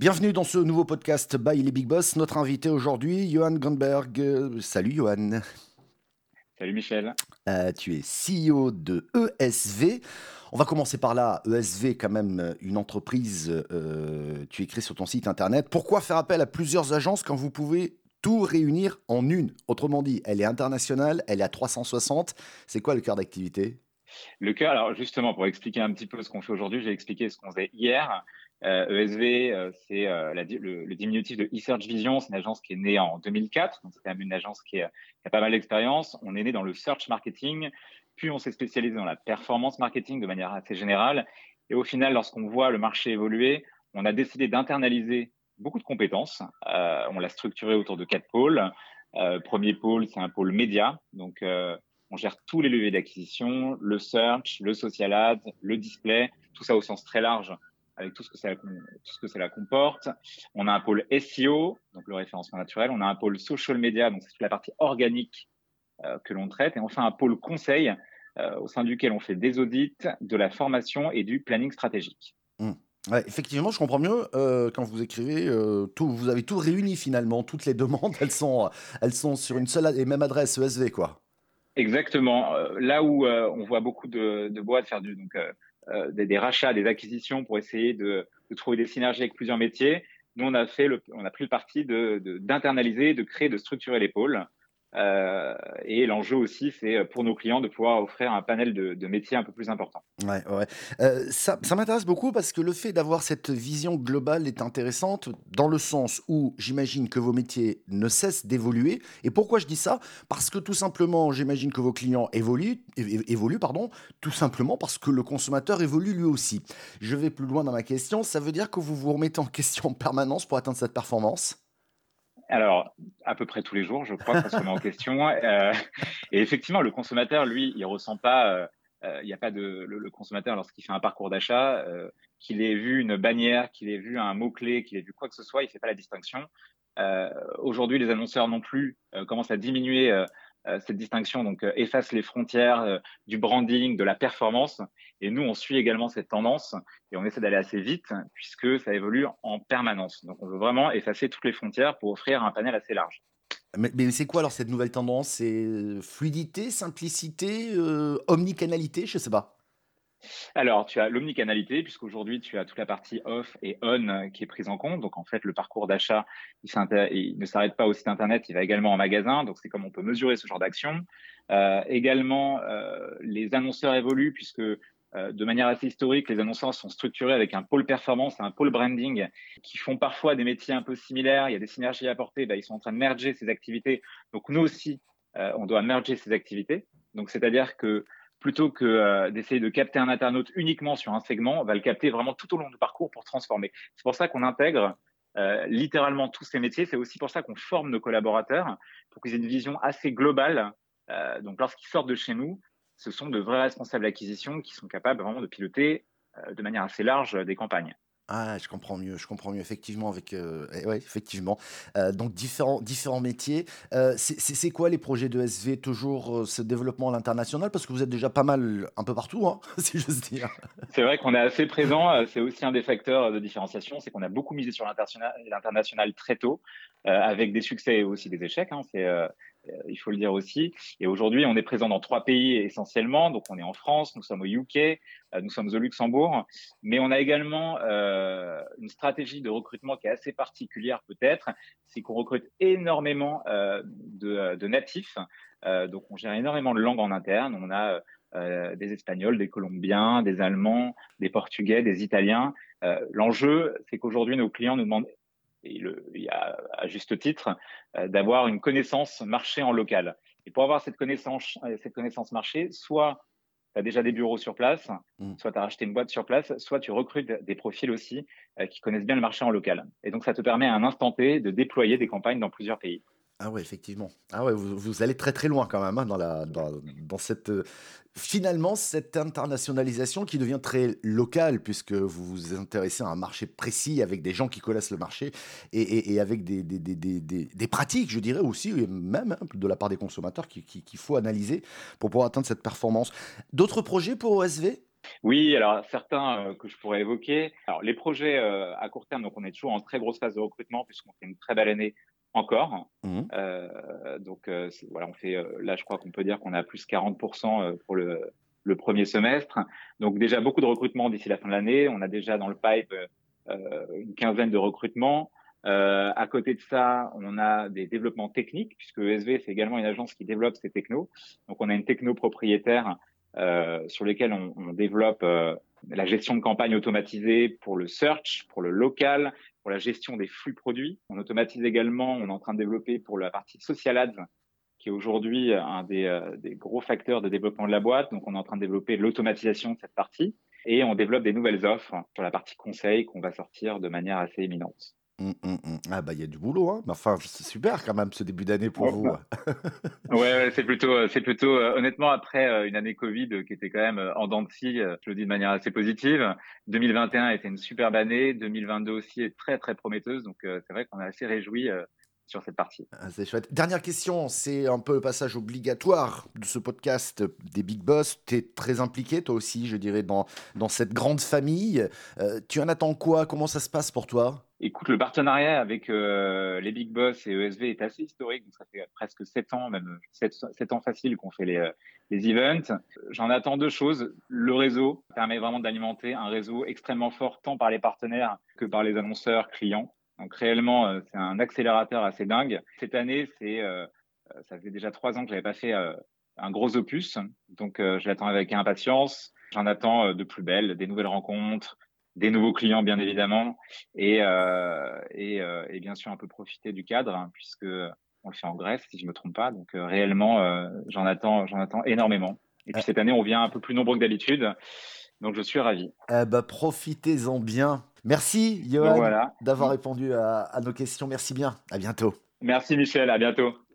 Bienvenue dans ce nouveau podcast by les Big Boss. Notre invité aujourd'hui, Johan Grunberg. Euh, salut Johan. Salut Michel. Euh, tu es CEO de ESV. On va commencer par là. ESV, quand même, une entreprise, euh, tu écris sur ton site internet. Pourquoi faire appel à plusieurs agences quand vous pouvez tout réunir en une? Autrement dit, elle est internationale, elle est à 360. C'est quoi le cœur d'activité? Le cœur, alors justement, pour expliquer un petit peu ce qu'on fait aujourd'hui, j'ai expliqué ce qu'on faisait hier. ESV, euh, e euh, c'est le, diminutif de eSearch Vision. C'est une agence qui est née en 2004. Donc, c'est quand même une agence qui, qui a pas mal d'expérience. On est né dans le search marketing. Puis on s'est spécialisé dans la performance marketing de manière assez générale. Et au final, lorsqu'on voit le marché évoluer, on a décidé d'internaliser beaucoup de compétences. Euh, on l'a structuré autour de quatre pôles. Euh, premier pôle, c'est un pôle média. Donc, euh, on gère tous les leviers d'acquisition, le search, le social ads, le display, tout ça au sens très large avec tout ce que ça, tout ce que cela comporte. On a un pôle SEO, donc le référencement naturel. On a un pôle social media, donc c'est toute la partie organique que l'on traite. Et enfin, un pôle conseil, euh, au sein duquel on fait des audits, de la formation et du planning stratégique. Mmh. effectivement, je comprends mieux euh, quand vous écrivez euh, tout. Vous avez tout réuni finalement, toutes les demandes, elles sont, elles sont sur une seule et même adresse ESV, quoi. Exactement. Là où on voit beaucoup de, de boîtes faire donc, des, rachats, des acquisitions pour essayer de, trouver des synergies avec plusieurs métiers, nous on a fait, on a pris le parti d'internaliser, de, de créer, de structurer les pôles. Euh, et l'enjeu aussi, c'est euh, pour nos clients de pouvoir offrir un panel de, métiers un peu plus important. Ouais, ouais. Euh, ça, ça m'intéresse beaucoup parce que le fait d'avoir cette vision globale est intéressante dans le sens où j'imagine que vos métiers ne cessent d'évoluer. Et pourquoi je dis ça? Parce que tout simplement, j'imagine que vos clients évoluent, évoluent, pardon, tout simplement parce que le consommateur évolue lui aussi. Je vais plus loin dans ma question. Ça veut dire que vous vous remettez en question en permanence pour atteindre cette performance? Alors, à peu près tous les jours, je crois, qu'on se met en question. Euh, et effectivement, le consommateur, lui, il ressent pas, euh, euh, il n'y a pas de, le, consommateur lorsqu'il fait un parcours d'achat, qu'il ait vu une bannière, qu'il ait vu un mot-clé, qu'il ait vu quoi que ce soit, il fait pas la distinction. Aujourd'hui, les annonceurs non plus commencent à diminuer euh, cette distinction donc euh, efface les frontières euh, du branding, de la performance. Et nous, on suit également cette tendance et on essaie d'aller assez vite puisque ça évolue en permanence. Donc, on veut vraiment effacer toutes les frontières pour offrir un panel assez large. Mais, mais c'est quoi alors cette nouvelle tendance? C'est fluidité, simplicité, omnicanalité? Je sais pas. Alors, tu as l'omnicanalité, puisqu'aujourd'hui, tu as toute la partie off et on euh, qui est prise en compte. Donc, en fait, le parcours d'achat, il, ne s'arrête pas au site Internet, il va également en magasin. Donc, c'est comme on peut mesurer ce genre d'action. Euh, également, euh, les annonceurs évoluent, puisque de manière assez historique, les annonceurs sont structurés avec un pôle performance un pôle branding qui font parfois des métiers un peu similaires. Il y a des synergies à apporter. Ben, ils sont en train de merger ces activités. Donc, nous aussi, on doit merger ces activités. Donc, c'est-à-dire que plutôt que euh, d'essayer de capter un internaute uniquement sur un segment, on va le capter vraiment tout au long du parcours pour transformer. C'est pour ça qu'on intègre euh, littéralement tous ces métiers. C'est aussi pour ça qu'on forme nos collaborateurs pour qu'ils aient une vision assez globale. Euh, donc, lorsqu'ils sortent de chez nous, ce sont de vrais responsables d'acquisition qui sont capables vraiment de piloter de manière assez large des campagnes. Ah, je comprends mieux, je comprends mieux, effectivement, avec, euh, eh effectivement. Euh, donc, différents, différents métiers. Euh, c'est quoi les projets de SV Toujours ce développement à l'international? Parce que vous êtes déjà pas mal un peu partout, hein, si j'ose dire. C'est vrai qu'on est assez présent. C'est aussi un des facteurs de différenciation, c'est qu'on a beaucoup misé sur l'international très tôt, avec des succès et aussi des échecs. Hein. Euh, il faut le dire aussi. Et aujourd'hui, on est présent dans trois pays essentiellement. Donc, on est en France, nous sommes au UK, euh, nous sommes au Luxembourg, mais on a également euh, une stratégie de recrutement qui est assez particulière peut-être, c'est qu'on recrute énormément de, natifs. donc, on gère énormément de langues en interne. On a des Espagnols, des Colombiens, des Allemands, des Portugais, des Italiens. L'enjeu, c'est qu'aujourd'hui, nos clients nous demandent et le, il y a à juste titre, euh, d'avoir une connaissance marché en local. Et pour avoir cette connaissance, euh, cette connaissance marché, soit tu as déjà des bureaux sur place, mmh. soit tu as racheté une boîte sur place, soit tu recrutes des profils aussi euh, qui connaissent bien le marché en local. Et donc, ça te permet à un instant T de déployer des campagnes dans plusieurs pays. Ah ouais, effectivement. Ah ouais, vous, allez très très loin quand même hein, dans, la, dans, cette finalement cette internationalisation qui devient très locale puisque vous vous intéressez à un marché précis avec des gens qui connaissent le marché et, avec des, des, pratiques, je dirais aussi, même hein, de la part des consommateurs qu'il faut analyser pour pouvoir atteindre cette performance. D'autres projets pour OSV Oui, alors certains que je pourrais évoquer. Alors les projets à court terme, donc on est toujours en très grosse phase de recrutement puisqu'on fait une très belle année encore. Mmh. donc voilà, on fait là, je crois qu'on peut dire qu'on a plus 40% pour le, le premier semestre. Donc déjà beaucoup de recrutements d'ici la fin de l'année. On a déjà dans le pipe une quinzaine de recrutements. Euh, à côté de ça, on a des développements techniques, puisque ESV, c'est également une agence qui développe ces technos. Donc, on a une techno propriétaire euh, sur lesquels on, on développe euh, la gestion de campagne automatisée pour le search, pour le local, pour la gestion des flux produits. On automatise également, on est en train de développer pour la partie social ads, qui est aujourd'hui un des, euh, des, gros facteurs de développement de la boîte. Donc, on est en train de développer l'automatisation de cette partie. Et on développe des nouvelles offres sur la partie conseil qu'on va sortir de manière assez éminente. Mmh, mmh, mmh. Ah bah il y a du boulot, hein. enfin, c'est super quand même ce début d'année pour vous. Ouais, c'est plutôt, euh, c'est plutôt euh, honnêtement après euh, une année Covid qui était quand même en dents de scie, je le dis de manière assez positive. 2021 était une superbe année, 2022 aussi est très très prometteuse, donc c'est vrai qu'on est assez réjouis sur cette partie. Ah, c'est chouette. Dernière question, c'est un peu le passage obligatoire de ce podcast des Big Boss. Tu es très impliqué, toi aussi, je dirais, dans, dans cette grande famille. tu en attends quoi? Comment ça se passe pour toi? Écoute, le partenariat avec euh, les Big Boss et ESV est assez historique. Donc ça fait presque sept ans, même sept ans facile qu'on fait les, euh, les events. J'en attends deux choses. Le réseau permet vraiment d'alimenter un réseau extrêmement fort, tant par les partenaires que par les annonceurs clients. Donc réellement, euh, c'est un accélérateur assez dingue. Cette année, c'est ça fait déjà trois ans que j'avais pas fait un gros opus. Donc je l'attends avec impatience. J'en attends de plus belles, des nouvelles rencontres, des nouveaux clients bien évidemment et, euh, et, euh, et, bien sûr un peu profiter du cadre hein, puisque on le fait en Grèce si je me trompe pas donc euh, réellement euh, j'en attends j'en attends énormément et puis cette année on vient un peu plus nombreux que d'habitude donc je suis ravi. Eh ben, profitez-en bien. Merci Johan d'avoir répondu à, à nos questions. Merci bien. À bientôt. Merci Michel. À bientôt.